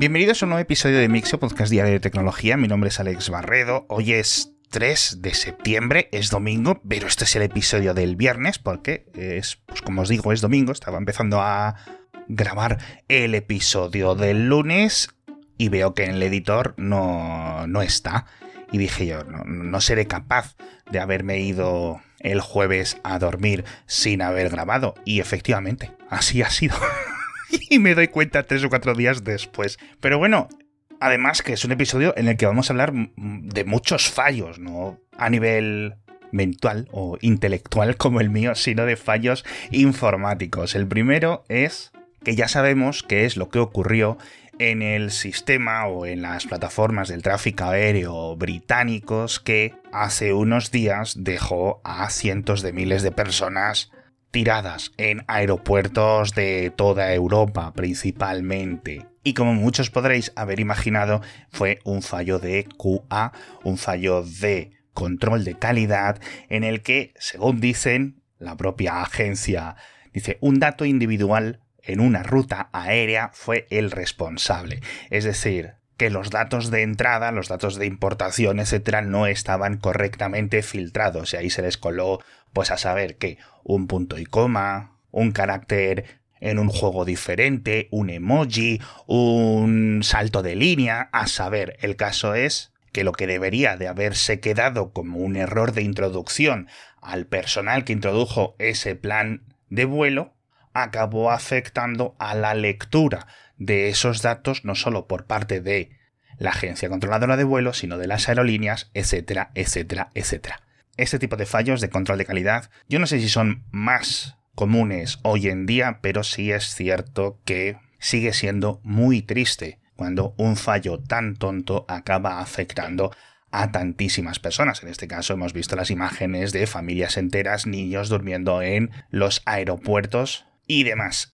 Bienvenidos a un nuevo episodio de Mixo, podcast diario de tecnología. Mi nombre es Alex Barredo. Hoy es 3 de septiembre, es domingo, pero este es el episodio del viernes porque es, pues como os digo, es domingo. Estaba empezando a grabar el episodio del lunes y veo que en el editor no, no está. Y dije yo, no, no seré capaz de haberme ido el jueves a dormir sin haber grabado. Y efectivamente, así ha sido. y me doy cuenta tres o cuatro días después. Pero bueno, además que es un episodio en el que vamos a hablar de muchos fallos, no a nivel mental o intelectual como el mío, sino de fallos informáticos. El primero es que ya sabemos qué es lo que ocurrió en el sistema o en las plataformas del tráfico aéreo británicos que hace unos días dejó a cientos de miles de personas tiradas en aeropuertos de toda Europa principalmente. Y como muchos podréis haber imaginado, fue un fallo de QA, un fallo de control de calidad, en el que, según dicen la propia agencia, dice un dato individual en una ruta aérea fue el responsable. Es decir, que los datos de entrada, los datos de importación, etcétera, no estaban correctamente filtrados. Y ahí se les coló, pues a saber que un punto y coma, un carácter en un juego diferente, un emoji, un salto de línea, a saber, el caso es que lo que debería de haberse quedado como un error de introducción al personal que introdujo ese plan de vuelo, acabó afectando a la lectura de esos datos no solo por parte de la agencia controladora de vuelo, sino de las aerolíneas, etcétera, etcétera, etcétera. Este tipo de fallos de control de calidad, yo no sé si son más comunes hoy en día, pero sí es cierto que sigue siendo muy triste cuando un fallo tan tonto acaba afectando a tantísimas personas. En este caso hemos visto las imágenes de familias enteras, niños durmiendo en los aeropuertos y demás.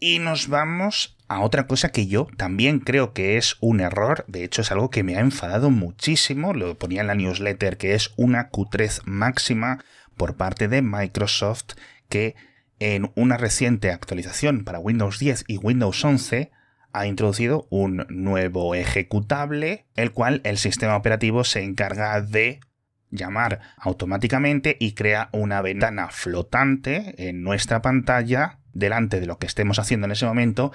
Y nos vamos a otra cosa que yo también creo que es un error, de hecho es algo que me ha enfadado muchísimo, lo ponía en la newsletter, que es una Q3 máxima por parte de Microsoft que en una reciente actualización para Windows 10 y Windows 11 ha introducido un nuevo ejecutable, el cual el sistema operativo se encarga de llamar automáticamente y crea una ventana flotante en nuestra pantalla delante de lo que estemos haciendo en ese momento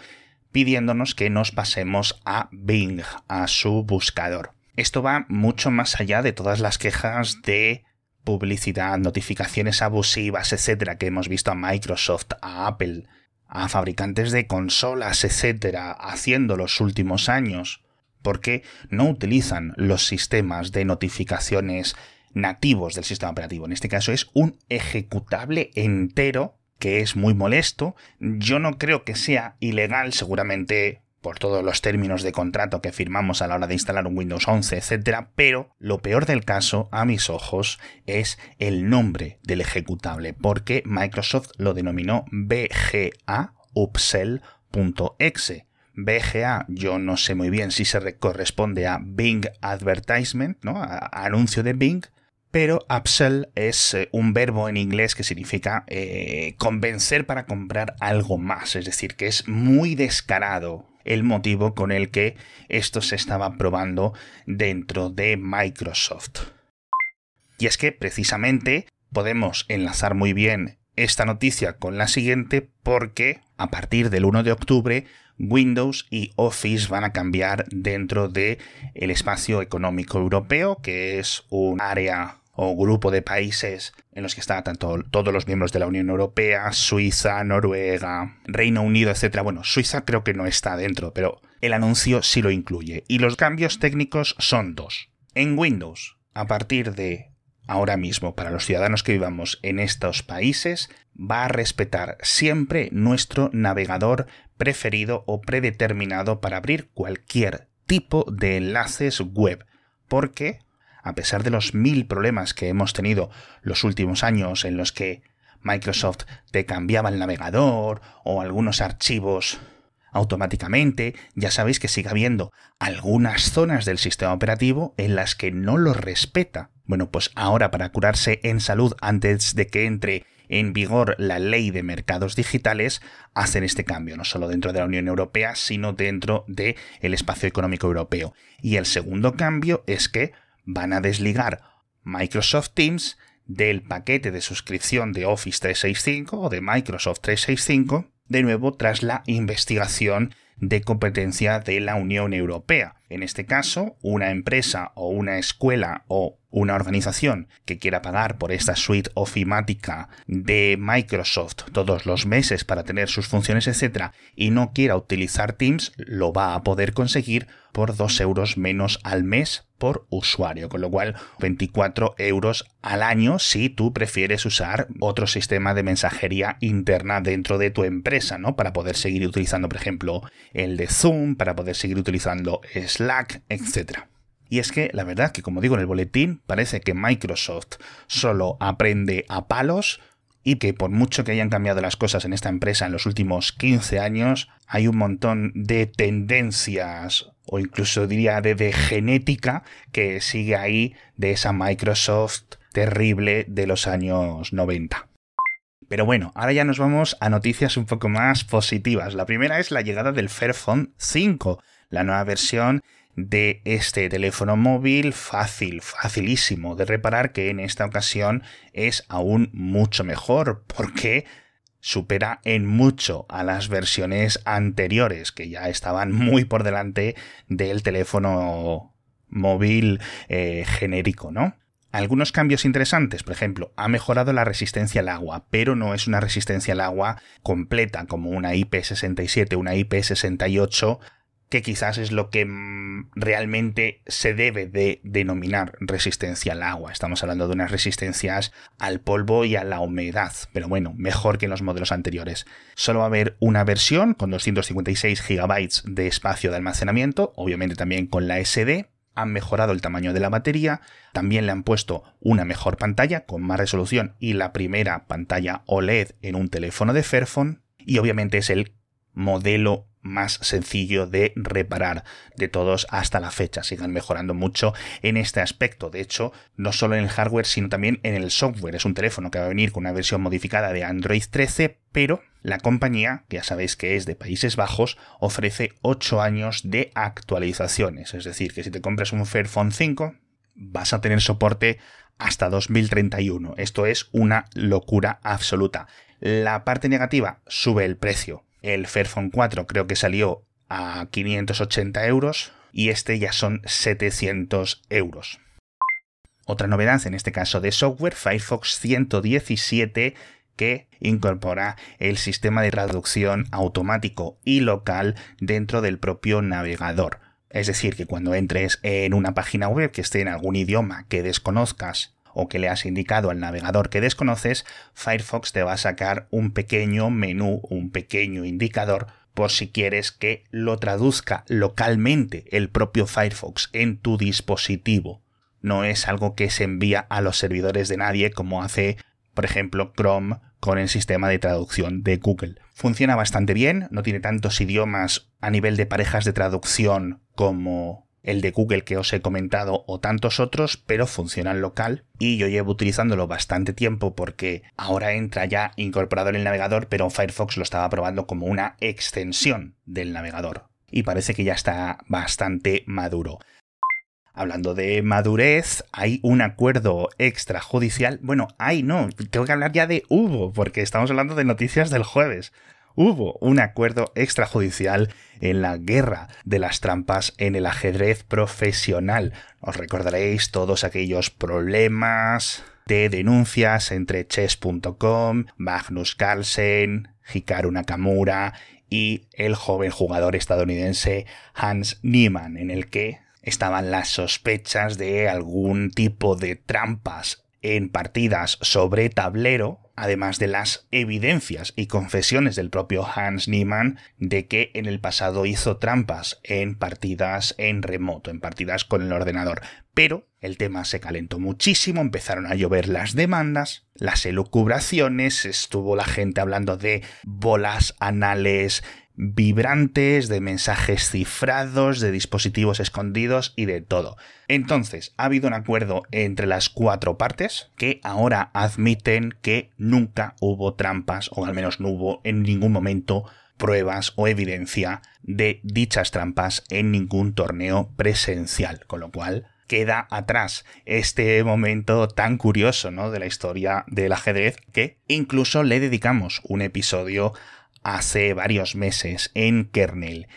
pidiéndonos que nos pasemos a Bing, a su buscador. Esto va mucho más allá de todas las quejas de publicidad, notificaciones abusivas, etcétera, que hemos visto a Microsoft, a Apple, a fabricantes de consolas, etcétera, haciendo los últimos años, porque no utilizan los sistemas de notificaciones nativos del sistema operativo. En este caso es un ejecutable entero que es muy molesto. Yo no creo que sea ilegal, seguramente por todos los términos de contrato que firmamos a la hora de instalar un Windows 11, etc. Pero lo peor del caso, a mis ojos, es el nombre del ejecutable, porque Microsoft lo denominó BGA upsell.exe. BGA, yo no sé muy bien si se corresponde a Bing Advertisement, ¿no? A anuncio de Bing, pero upsell es eh, un verbo en inglés que significa eh, convencer para comprar algo más, es decir, que es muy descarado el motivo con el que esto se estaba probando dentro de Microsoft. Y es que precisamente podemos enlazar muy bien esta noticia con la siguiente porque a partir del 1 de octubre Windows y Office van a cambiar dentro de el espacio económico europeo, que es un área o grupo de países en los que están tanto todos los miembros de la Unión Europea, Suiza, Noruega, Reino Unido, etc. Bueno, Suiza creo que no está dentro, pero el anuncio sí lo incluye. Y los cambios técnicos son dos. En Windows, a partir de ahora mismo, para los ciudadanos que vivamos en estos países, va a respetar siempre nuestro navegador preferido o predeterminado para abrir cualquier tipo de enlaces web. Porque a pesar de los mil problemas que hemos tenido los últimos años en los que Microsoft te cambiaba el navegador o algunos archivos automáticamente, ya sabéis que sigue habiendo algunas zonas del sistema operativo en las que no lo respeta. Bueno, pues ahora para curarse en salud antes de que entre en vigor la ley de mercados digitales, hacen este cambio, no solo dentro de la Unión Europea, sino dentro del espacio económico europeo. Y el segundo cambio es que van a desligar Microsoft Teams del paquete de suscripción de Office 365 o de Microsoft 365, de nuevo tras la investigación de competencia de la Unión Europea. En este caso, una empresa o una escuela o una organización que quiera pagar por esta suite ofimática de Microsoft todos los meses para tener sus funciones, etc., y no quiera utilizar Teams, lo va a poder conseguir por 2 euros menos al mes por usuario, con lo cual 24 euros al año si tú prefieres usar otro sistema de mensajería interna dentro de tu empresa, ¿no? Para poder seguir utilizando, por ejemplo, el de Zoom, para poder seguir utilizando Slack, etc. Y es que la verdad que como digo en el boletín, parece que Microsoft solo aprende a palos y que por mucho que hayan cambiado las cosas en esta empresa en los últimos 15 años, hay un montón de tendencias o incluso diría de, genética que sigue ahí de esa Microsoft terrible de los años 90. Pero bueno, ahora ya nos vamos a noticias un poco más positivas. La primera es la llegada del Fairphone 5, la nueva versión de este teléfono móvil fácil, facilísimo de reparar que en esta ocasión es aún mucho mejor porque supera en mucho a las versiones anteriores que ya estaban muy por delante del teléfono móvil eh, genérico, ¿no? Algunos cambios interesantes, por ejemplo, ha mejorado la resistencia al agua, pero no es una resistencia al agua completa como una IP67, una IP68 que quizás es lo que mm, realmente se debe de denominar resistencia al agua. Estamos hablando de unas resistencias al polvo y a la humedad, pero bueno, mejor que en los modelos anteriores. Solo va a haber una versión con 256 GB de espacio de almacenamiento, obviamente también con la SD. Han mejorado el tamaño de la batería, también le han puesto una mejor pantalla con más resolución y la primera pantalla OLED en un teléfono de Fairphone, y obviamente es el modelo más sencillo de reparar de todos hasta la fecha. Sigan mejorando mucho en este aspecto. De hecho, no solo en el hardware, sino también en el software. Es un teléfono que va a venir con una versión modificada de Android 13, pero la compañía, que ya sabéis que es de Países Bajos, ofrece 8 años de actualizaciones. Es decir, que si te compras un Fairphone 5, vas a tener soporte hasta 2031. Esto es una locura absoluta. La parte negativa sube el precio el Fairphone 4 creo que salió a 580 euros y este ya son 700 euros. Otra novedad, en este caso de software, Firefox 117 que incorpora el sistema de traducción automático y local dentro del propio navegador. Es decir, que cuando entres en una página web que esté en algún idioma que desconozcas o que le has indicado al navegador que desconoces, Firefox te va a sacar un pequeño menú, un pequeño indicador por si quieres que lo traduzca localmente el propio Firefox en tu dispositivo. No es algo que se envía a los servidores de nadie como hace, por ejemplo, Chrome con el sistema de traducción de Google. Funciona bastante bien, no tiene tantos idiomas a nivel de parejas de traducción como el de Google que os he comentado o tantos otros, pero funcionan local y yo llevo utilizándolo bastante tiempo porque ahora entra ya incorporado en el navegador, pero Firefox lo estaba probando como una extensión del navegador y parece que ya está bastante maduro. Hablando de madurez, hay un acuerdo extrajudicial. Bueno, hay no, tengo que hablar ya de hubo, porque estamos hablando de noticias del jueves hubo un acuerdo extrajudicial en la guerra de las trampas en el ajedrez profesional. Os recordaréis todos aquellos problemas de denuncias entre chess.com, Magnus Carlsen, Hikaru Nakamura y el joven jugador estadounidense Hans Niemann, en el que estaban las sospechas de algún tipo de trampas en partidas sobre tablero además de las evidencias y confesiones del propio Hans Niemann de que en el pasado hizo trampas en partidas en remoto, en partidas con el ordenador. Pero el tema se calentó muchísimo, empezaron a llover las demandas, las elucubraciones, estuvo la gente hablando de bolas anales vibrantes, de mensajes cifrados, de dispositivos escondidos y de todo. Entonces, ha habido un acuerdo entre las cuatro partes que ahora admiten que nunca hubo trampas, o al menos no hubo en ningún momento pruebas o evidencia de dichas trampas en ningún torneo presencial, con lo cual queda atrás este momento tan curioso ¿no? de la historia del ajedrez que incluso le dedicamos un episodio hace varios meses en Kernel.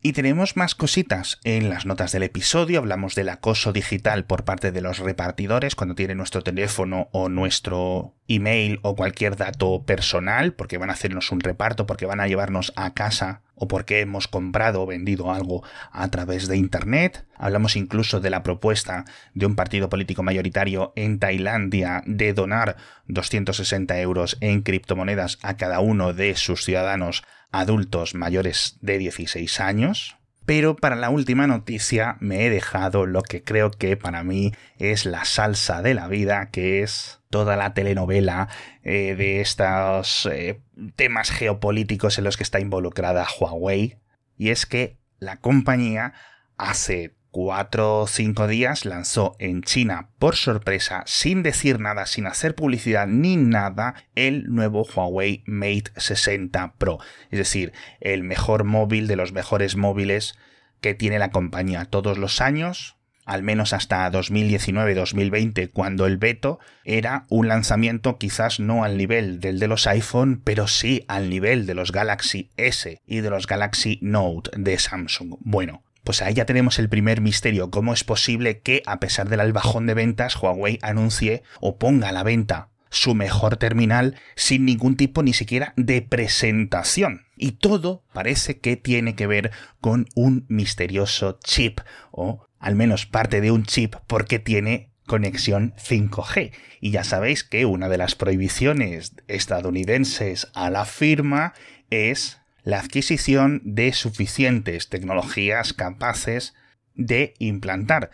Y tenemos más cositas en las notas del episodio. Hablamos del acoso digital por parte de los repartidores cuando tienen nuestro teléfono o nuestro email o cualquier dato personal, porque van a hacernos un reparto, porque van a llevarnos a casa o porque hemos comprado o vendido algo a través de Internet. Hablamos incluso de la propuesta de un partido político mayoritario en Tailandia de donar 260 euros en criptomonedas a cada uno de sus ciudadanos adultos mayores de 16 años. Pero para la última noticia me he dejado lo que creo que para mí es la salsa de la vida, que es toda la telenovela eh, de estos eh, temas geopolíticos en los que está involucrada Huawei. Y es que la compañía hace cuatro o cinco días lanzó en China por sorpresa, sin decir nada, sin hacer publicidad ni nada, el nuevo Huawei Mate 60 Pro. Es decir, el mejor móvil de los mejores móviles que tiene la compañía todos los años, al menos hasta 2019-2020, cuando el Beto era un lanzamiento quizás no al nivel del de los iPhone, pero sí al nivel de los Galaxy S y de los Galaxy Note de Samsung. Bueno, pues ahí ya tenemos el primer misterio, cómo es posible que a pesar del albajón de ventas Huawei anuncie o ponga a la venta su mejor terminal sin ningún tipo ni siquiera de presentación. Y todo parece que tiene que ver con un misterioso chip, o al menos parte de un chip, porque tiene conexión 5G. Y ya sabéis que una de las prohibiciones estadounidenses a la firma es la adquisición de suficientes tecnologías capaces de implantar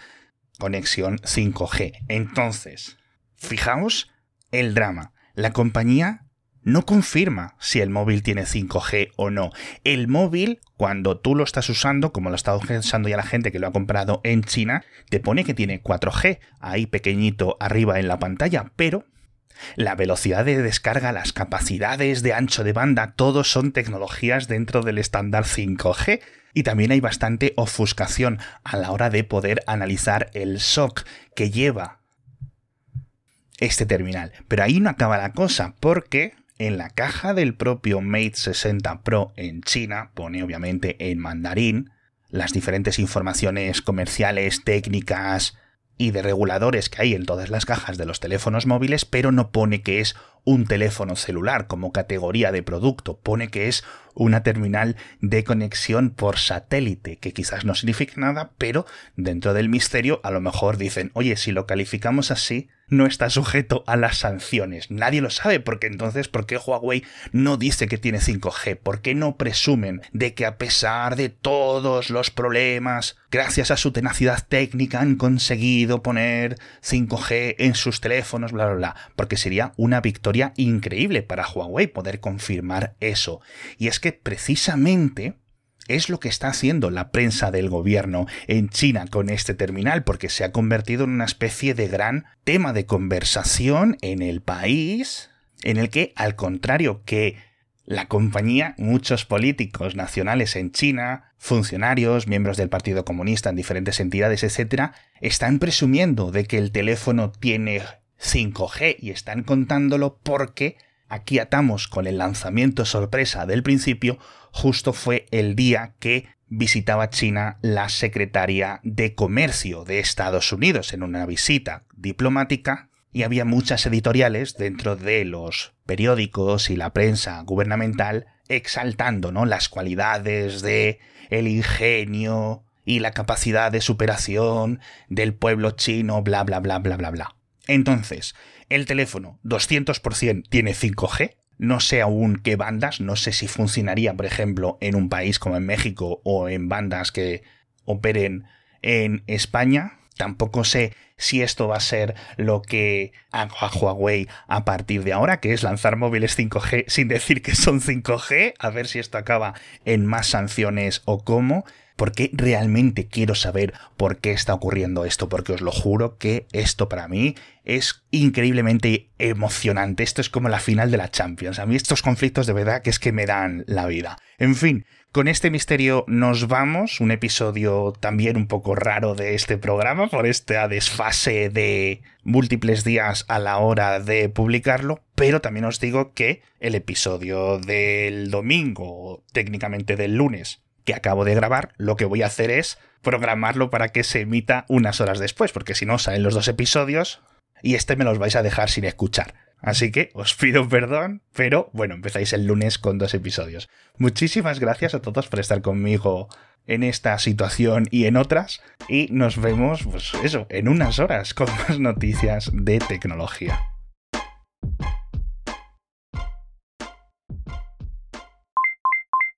conexión 5G. Entonces, fijaos el drama. La compañía no confirma si el móvil tiene 5G o no. El móvil, cuando tú lo estás usando, como lo está usando ya la gente que lo ha comprado en China, te pone que tiene 4G ahí pequeñito arriba en la pantalla, pero la velocidad de descarga, las capacidades de ancho de banda, todos son tecnologías dentro del estándar 5G. Y también hay bastante ofuscación a la hora de poder analizar el SOC que lleva este terminal. Pero ahí no acaba la cosa, porque en la caja del propio Mate 60 Pro en China pone obviamente en mandarín las diferentes informaciones comerciales, técnicas, y de reguladores que hay en todas las cajas de los teléfonos móviles, pero no pone que es un teléfono celular como categoría de producto, pone que es una terminal de conexión por satélite, que quizás no significa nada, pero dentro del misterio a lo mejor dicen, oye, si lo calificamos así, no está sujeto a las sanciones. Nadie lo sabe, porque entonces, ¿por qué Huawei no dice que tiene 5G? ¿Por qué no presumen de que a pesar de todos los problemas, gracias a su tenacidad técnica han conseguido poner 5G en sus teléfonos, bla, bla, bla? Porque sería una victoria increíble para Huawei poder confirmar eso. Y es que precisamente es lo que está haciendo la prensa del gobierno en China con este terminal, porque se ha convertido en una especie de gran tema de conversación en el país, en el que, al contrario que la compañía, muchos políticos nacionales en China, funcionarios, miembros del Partido Comunista en diferentes entidades, etc., están presumiendo de que el teléfono tiene 5G y están contándolo porque aquí atamos con el lanzamiento sorpresa del principio, justo fue el día que visitaba China la secretaria de Comercio de Estados Unidos en una visita diplomática y había muchas editoriales dentro de los periódicos y la prensa gubernamental exaltando ¿no? las cualidades de el ingenio y la capacidad de superación del pueblo chino, bla bla bla bla bla bla. Entonces, el teléfono 200% tiene 5G. No sé aún qué bandas, no sé si funcionaría, por ejemplo, en un país como en México o en bandas que operen en España. Tampoco sé si esto va a ser lo que haga Huawei a partir de ahora, que es lanzar móviles 5G sin decir que son 5G, a ver si esto acaba en más sanciones o cómo porque realmente quiero saber por qué está ocurriendo esto, porque os lo juro que esto para mí es increíblemente emocionante. Esto es como la final de la Champions. A mí estos conflictos de verdad que es que me dan la vida. En fin, con este misterio nos vamos, un episodio también un poco raro de este programa por esta desfase de múltiples días a la hora de publicarlo, pero también os digo que el episodio del domingo, técnicamente del lunes, que acabo de grabar, lo que voy a hacer es programarlo para que se emita unas horas después, porque si no salen los dos episodios y este me los vais a dejar sin escuchar. Así que os pido perdón, pero bueno, empezáis el lunes con dos episodios. Muchísimas gracias a todos por estar conmigo en esta situación y en otras. Y nos vemos, pues eso, en unas horas con más noticias de tecnología.